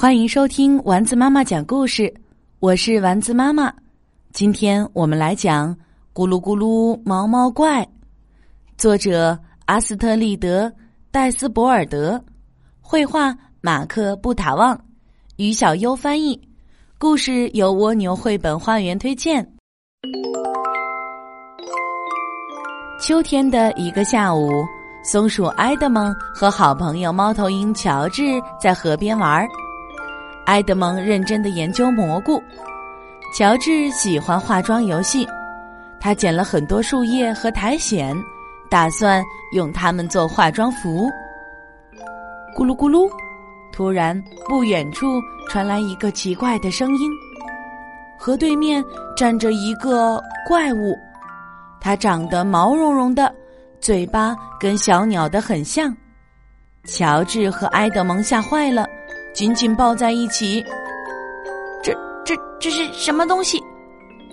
欢迎收听丸子妈妈讲故事，我是丸子妈妈。今天我们来讲《咕噜咕噜毛毛怪》，作者阿斯特利德·戴斯博尔德，绘画马克·布塔旺，于小优翻译。故事由蜗牛绘本花园推荐。秋天的一个下午，松鼠埃德蒙和好朋友猫头鹰乔治在河边玩儿。埃德蒙认真的研究蘑菇，乔治喜欢化妆游戏，他捡了很多树叶和苔藓，打算用它们做化妆服。咕噜咕噜，突然不远处传来一个奇怪的声音，河对面站着一个怪物，它长得毛茸茸的，嘴巴跟小鸟的很像。乔治和埃德蒙吓坏了。紧紧抱在一起。这、这、这是什么东西？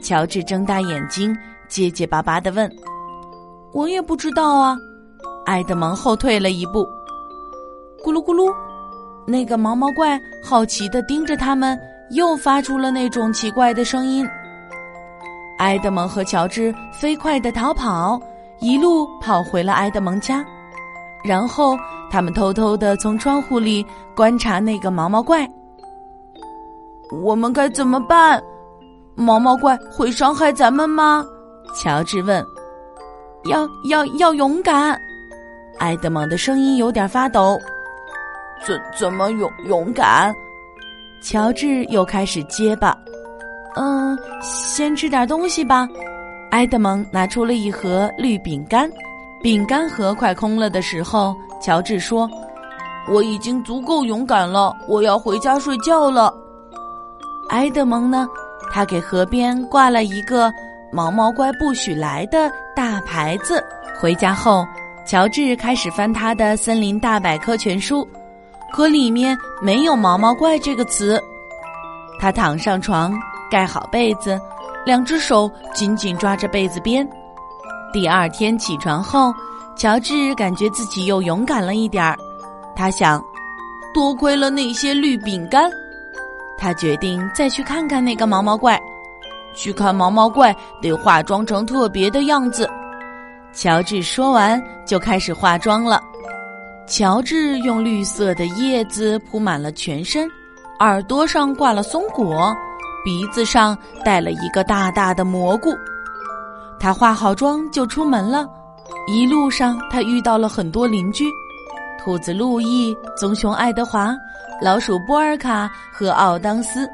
乔治睁大眼睛，结结巴巴的问：“我也不知道啊。”埃德蒙后退了一步。咕噜咕噜，那个毛毛怪好奇的盯着他们，又发出了那种奇怪的声音。埃德蒙和乔治飞快的逃跑，一路跑回了埃德蒙家。然后，他们偷偷的从窗户里观察那个毛毛怪。我们该怎么办？毛毛怪会伤害咱们吗？乔治问。要要要勇敢！埃德蒙的声音有点发抖。怎怎么勇勇敢？乔治又开始结巴。嗯，先吃点东西吧。埃德蒙拿出了一盒绿饼干。饼干盒快空了的时候，乔治说：“我已经足够勇敢了，我要回家睡觉了。”埃德蒙呢？他给河边挂了一个“毛毛怪不许来”的大牌子。回家后，乔治开始翻他的《森林大百科全书》，可里面没有“毛毛怪”这个词。他躺上床，盖好被子，两只手紧紧抓着被子边。第二天起床后，乔治感觉自己又勇敢了一点儿。他想，多亏了那些绿饼干。他决定再去看看那个毛毛怪。去看毛毛怪得化妆成特别的样子。乔治说完就开始化妆了。乔治用绿色的叶子铺满了全身，耳朵上挂了松果，鼻子上戴了一个大大的蘑菇。他化好妆就出门了，一路上他遇到了很多邻居：兔子路易、棕熊爱德华、老鼠波尔卡和奥当斯。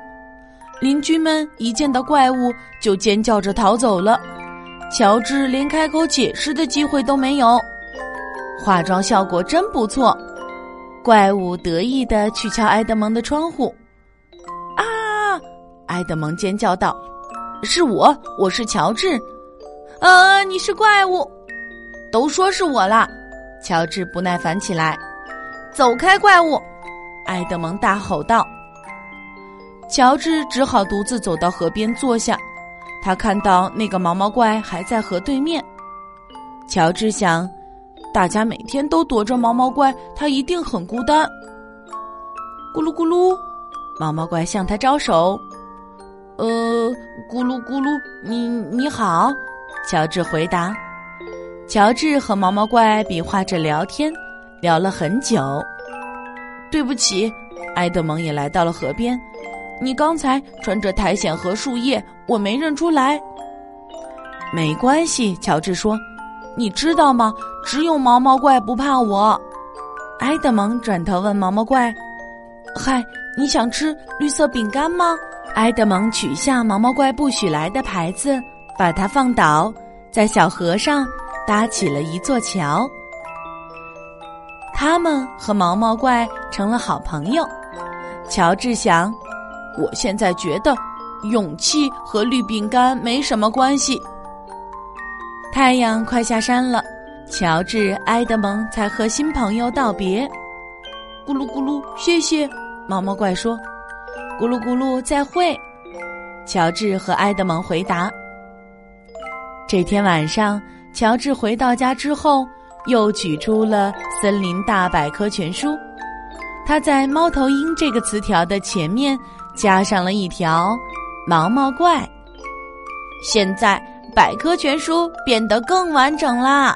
邻居们一见到怪物就尖叫着逃走了，乔治连开口解释的机会都没有。化妆效果真不错，怪物得意的去敲埃德蒙的窗户。啊！埃德蒙尖叫道：“是我，我是乔治。”呃，你是怪物，都说是我啦！乔治不耐烦起来，走开，怪物！埃德蒙大吼道。乔治只好独自走到河边坐下，他看到那个毛毛怪还在河对面。乔治想，大家每天都躲着毛毛怪，他一定很孤单。咕噜咕噜，毛毛怪向他招手。呃，咕噜咕噜，你你好。乔治回答：“乔治和毛毛怪比划着聊天，聊了很久。对不起，埃德蒙也来到了河边。你刚才穿着苔藓和树叶，我没认出来。没关系，乔治说：“你知道吗？只有毛毛怪不怕我。”埃德蒙转头问毛毛怪：“嗨，你想吃绿色饼干吗？”埃德蒙取下毛毛怪不许来的牌子。把它放倒，在小河上搭起了一座桥。他们和毛毛怪成了好朋友。乔治想，我现在觉得勇气和绿饼干没什么关系。太阳快下山了，乔治、埃德蒙才和新朋友道别。咕噜咕噜，谢谢。毛毛怪说：“咕噜咕噜，再会。”乔治和埃德蒙回答。这天晚上，乔治回到家之后，又取出了《森林大百科全书》。他在“猫头鹰”这个词条的前面加上了一条“毛毛怪”。现在百科全书变得更完整啦。